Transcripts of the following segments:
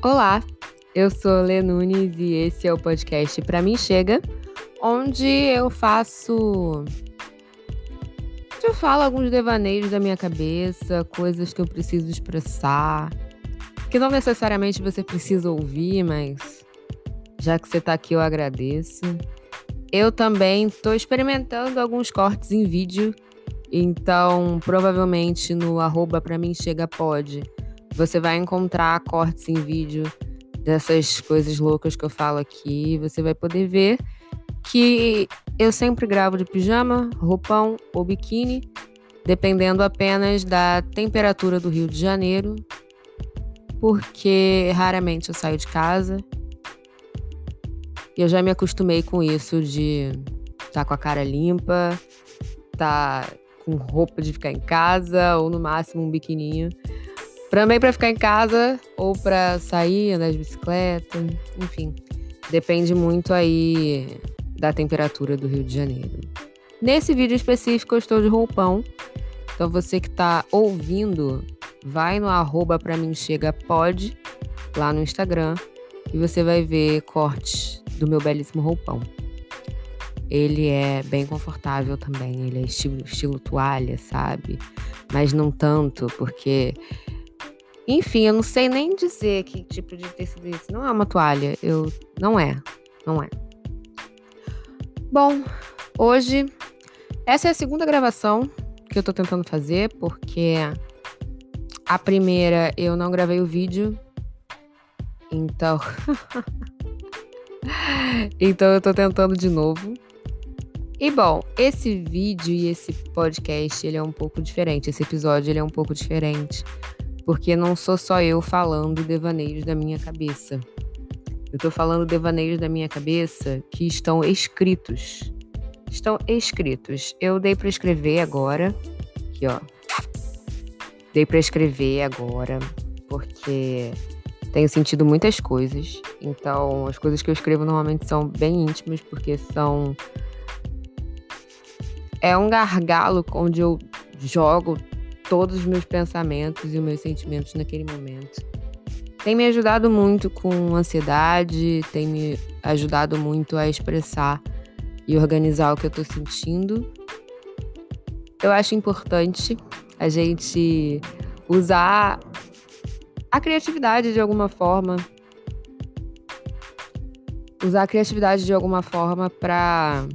Olá, eu sou Lê Nunes e esse é o podcast Pra Mim Chega, onde eu faço. Eu falo alguns devaneios da minha cabeça, coisas que eu preciso expressar, que não necessariamente você precisa ouvir, mas já que você tá aqui eu agradeço. Eu também estou experimentando alguns cortes em vídeo, então provavelmente no arroba pra mim chega pode você vai encontrar cortes em vídeo dessas coisas loucas que eu falo aqui. Você vai poder ver que eu sempre gravo de pijama, roupão ou biquíni, dependendo apenas da temperatura do Rio de Janeiro, porque raramente eu saio de casa. E eu já me acostumei com isso de estar tá com a cara limpa, estar tá com roupa de ficar em casa ou no máximo um biquininho. Também para ficar em casa ou para sair, andar de bicicleta, enfim. Depende muito aí da temperatura do Rio de Janeiro. Nesse vídeo específico eu estou de roupão. Então você que está ouvindo, vai no arroba pra mim chega pode lá no Instagram e você vai ver cortes do meu belíssimo roupão. Ele é bem confortável também, ele é estilo, estilo toalha, sabe? Mas não tanto, porque enfim, eu não sei nem dizer que tipo de tecido é esse. Não é uma toalha. Eu. Não é. Não é. Bom, hoje. Essa é a segunda gravação que eu tô tentando fazer, porque a primeira eu não gravei o vídeo. Então. então eu tô tentando de novo. E bom, esse vídeo e esse podcast, ele é um pouco diferente. Esse episódio, ele é um pouco diferente porque não sou só eu falando devaneios da minha cabeça. Eu tô falando devaneios da minha cabeça que estão escritos. Estão escritos. Eu dei para escrever agora. Aqui, ó. Dei para escrever agora, porque tenho sentido muitas coisas. Então, as coisas que eu escrevo normalmente são bem íntimas, porque são. É um gargalo onde eu jogo todos os meus pensamentos e os meus sentimentos naquele momento. Tem me ajudado muito com ansiedade, tem me ajudado muito a expressar e organizar o que eu tô sentindo. Eu acho importante a gente usar a criatividade de alguma forma. Usar a criatividade de alguma forma para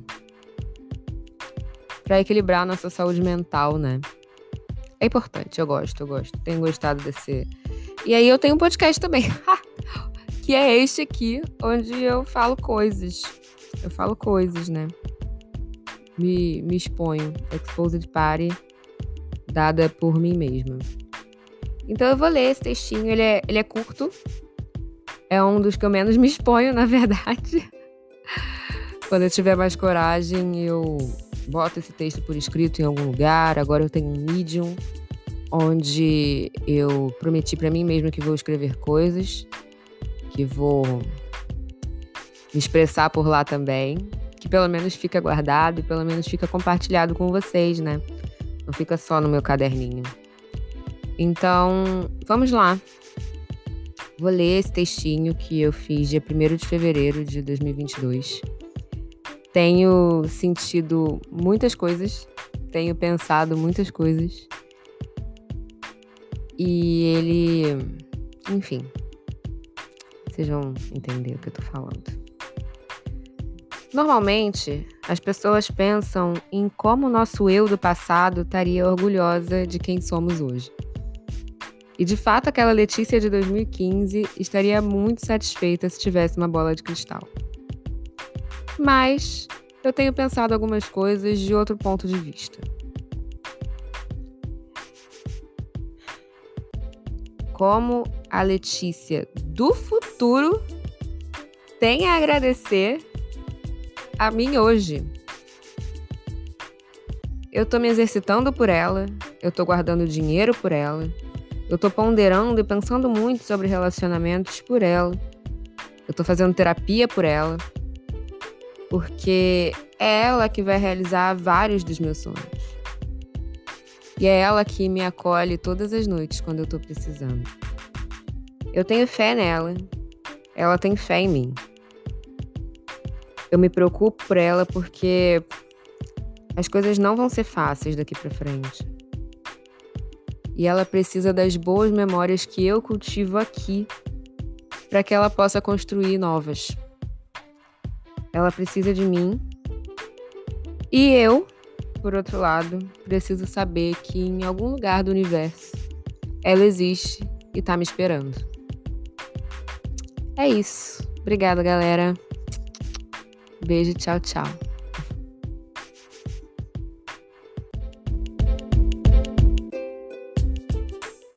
para equilibrar a nossa saúde mental, né? É importante, eu gosto, eu gosto. Tenho gostado desse. E aí eu tenho um podcast também, que é este aqui, onde eu falo coisas. Eu falo coisas, né? Me, me exponho. Exposed Party, dada por mim mesma. Então eu vou ler esse textinho, ele é, ele é curto. É um dos que eu menos me exponho, na verdade. Quando eu tiver mais coragem, eu boto esse texto por escrito em algum lugar. Agora eu tenho um Medium, onde eu prometi para mim mesma que vou escrever coisas, que vou me expressar por lá também, que pelo menos fica guardado e pelo menos fica compartilhado com vocês, né? Não fica só no meu caderninho. Então, vamos lá. Vou ler esse textinho que eu fiz dia 1 de fevereiro de 2022. Tenho sentido muitas coisas, tenho pensado muitas coisas. E ele. Enfim. Vocês vão entender o que eu tô falando. Normalmente, as pessoas pensam em como o nosso eu do passado estaria orgulhosa de quem somos hoje. E de fato, aquela Letícia de 2015 estaria muito satisfeita se tivesse uma bola de cristal. Mas eu tenho pensado algumas coisas de outro ponto de vista. Como a Letícia do futuro tem a agradecer a mim hoje. Eu tô me exercitando por ela, eu tô guardando dinheiro por ela, eu tô ponderando e pensando muito sobre relacionamentos por ela, eu tô fazendo terapia por ela porque é ela que vai realizar vários dos meus sonhos. E é ela que me acolhe todas as noites quando eu tô precisando. Eu tenho fé nela. Ela tem fé em mim. Eu me preocupo por ela porque as coisas não vão ser fáceis daqui para frente. E ela precisa das boas memórias que eu cultivo aqui para que ela possa construir novas. Ela precisa de mim. E eu, por outro lado, preciso saber que em algum lugar do universo ela existe e tá me esperando. É isso. Obrigada, galera. Beijo, tchau, tchau.